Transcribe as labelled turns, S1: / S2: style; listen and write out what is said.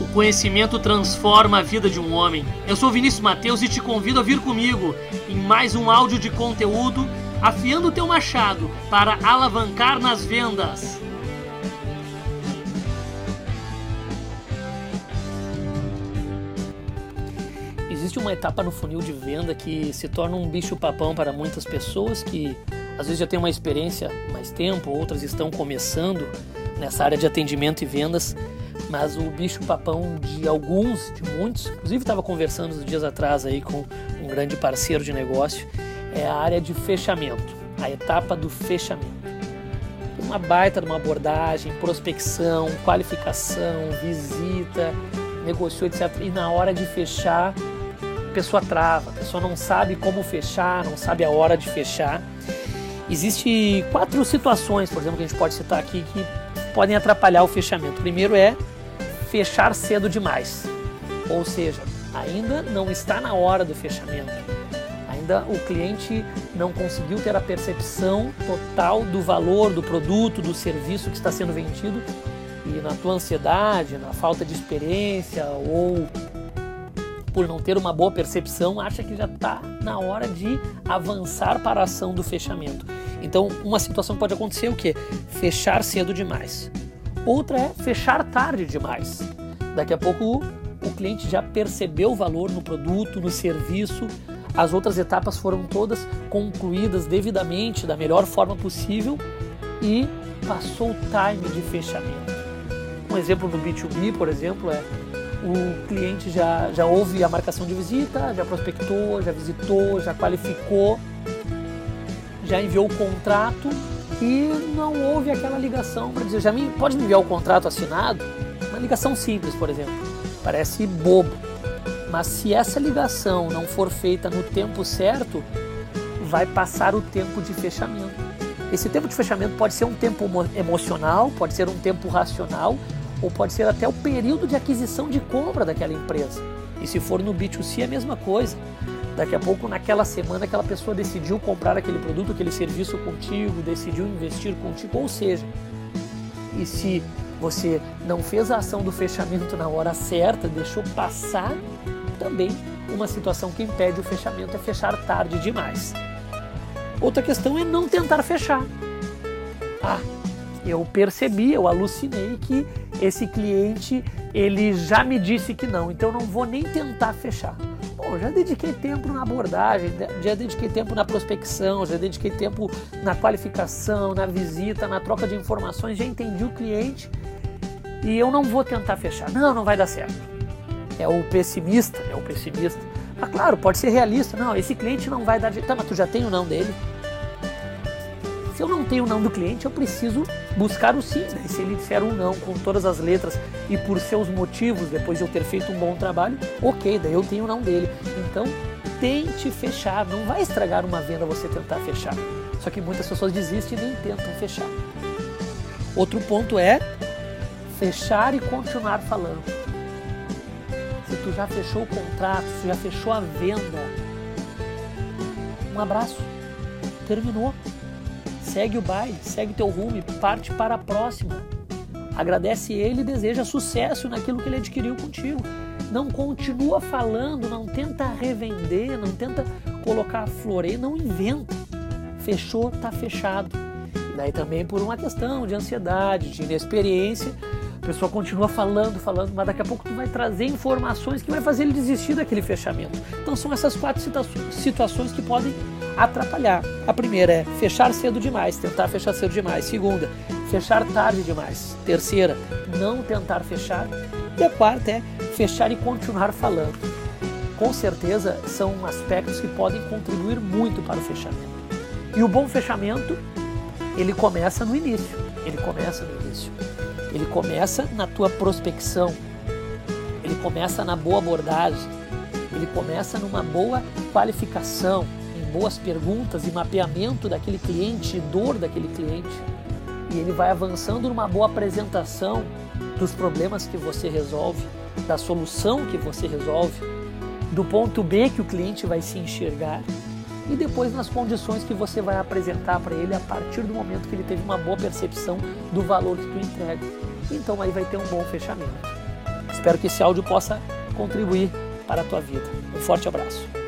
S1: O conhecimento transforma a vida de um homem. Eu sou Vinícius Mateus e te convido a vir comigo em mais um áudio de conteúdo afiando o teu machado para alavancar nas vendas. Existe uma etapa no funil de venda que se torna um bicho-papão para muitas pessoas que às vezes já têm uma experiência mais tempo, outras estão começando nessa área de atendimento e vendas mas o bicho papão de alguns, de muitos, inclusive estava conversando uns dias atrás aí com um grande parceiro de negócio, é a área de fechamento, a etapa do fechamento. Uma baita de uma abordagem, prospecção, qualificação, visita, negociou, etc. E na hora de fechar, a pessoa trava, a pessoa não sabe como fechar, não sabe a hora de fechar. Existem quatro situações, por exemplo, que a gente pode citar aqui que podem atrapalhar o fechamento. Primeiro é fechar cedo demais. Ou seja, ainda não está na hora do fechamento. Ainda o cliente não conseguiu ter a percepção total do valor do produto, do serviço que está sendo vendido e na tua ansiedade, na falta de experiência ou por não ter uma boa percepção, acha que já está na hora de avançar para a ação do fechamento. Então, uma situação pode acontecer o que? Fechar cedo demais. Outra é fechar tarde demais. Daqui a pouco o cliente já percebeu o valor no produto, no serviço, as outras etapas foram todas concluídas devidamente, da melhor forma possível e passou o time de fechamento. Um exemplo no B2B, por exemplo, é o cliente já, já houve a marcação de visita, já prospectou, já visitou, já qualificou, já enviou o contrato e não houve aquela ligação para dizer, já me, pode me enviar o contrato assinado? Uma ligação simples, por exemplo. Parece bobo. Mas se essa ligação não for feita no tempo certo, vai passar o tempo de fechamento. Esse tempo de fechamento pode ser um tempo emocional, pode ser um tempo racional, ou pode ser até o período de aquisição de compra daquela empresa. E se for no B2C é a mesma coisa. Daqui a pouco, naquela semana, aquela pessoa decidiu comprar aquele produto, aquele serviço contigo, decidiu investir contigo, ou seja, e se você não fez a ação do fechamento na hora certa, deixou passar, também uma situação que impede o fechamento é fechar tarde demais. Outra questão é não tentar fechar. Ah, eu percebi, eu alucinei que esse cliente ele já me disse que não, então não vou nem tentar fechar. Bom, já dediquei tempo na abordagem, já dediquei tempo na prospecção, já dediquei tempo na qualificação, na visita, na troca de informações, já entendi o cliente e eu não vou tentar fechar. Não, não vai dar certo. É o pessimista, é o pessimista. Mas claro, pode ser realista. Não, esse cliente não vai dar. Tá, mas tu já tem o não dele. Se eu não tenho o não do cliente, eu preciso buscar o sim. Né? Se ele disser um não com todas as letras e por seus motivos, depois de eu ter feito um bom trabalho, ok, daí eu tenho o não dele. Então, tente fechar. Não vai estragar uma venda você tentar fechar. Só que muitas pessoas desistem e nem tentam fechar. Outro ponto é fechar e continuar falando. Se tu já fechou o contrato, se já fechou a venda, um abraço. Terminou segue o baile, segue teu rumo parte para a próxima. Agradece ele e deseja sucesso naquilo que ele adquiriu contigo. Não continua falando, não tenta revender, não tenta colocar floreio, não inventa. Fechou, tá fechado. E daí também por uma questão de ansiedade, de inexperiência, a pessoa continua falando, falando, mas daqui a pouco tu vai trazer informações que vai fazer ele desistir daquele fechamento. Então são essas quatro situações que podem atrapalhar. A primeira é fechar cedo demais, tentar fechar cedo demais. Segunda, fechar tarde demais. Terceira, não tentar fechar. E a quarta é fechar e continuar falando. Com certeza são aspectos que podem contribuir muito para o fechamento. E o bom fechamento, ele começa no início. Ele começa no início. Ele começa na tua prospecção. Ele começa na boa abordagem. Ele começa numa boa qualificação, boas perguntas e mapeamento daquele cliente, dor daquele cliente. E ele vai avançando numa boa apresentação dos problemas que você resolve, da solução que você resolve, do ponto B que o cliente vai se enxergar e depois nas condições que você vai apresentar para ele a partir do momento que ele teve uma boa percepção do valor que tu entrega. Então aí vai ter um bom fechamento. Espero que esse áudio possa contribuir para a tua vida. Um forte abraço.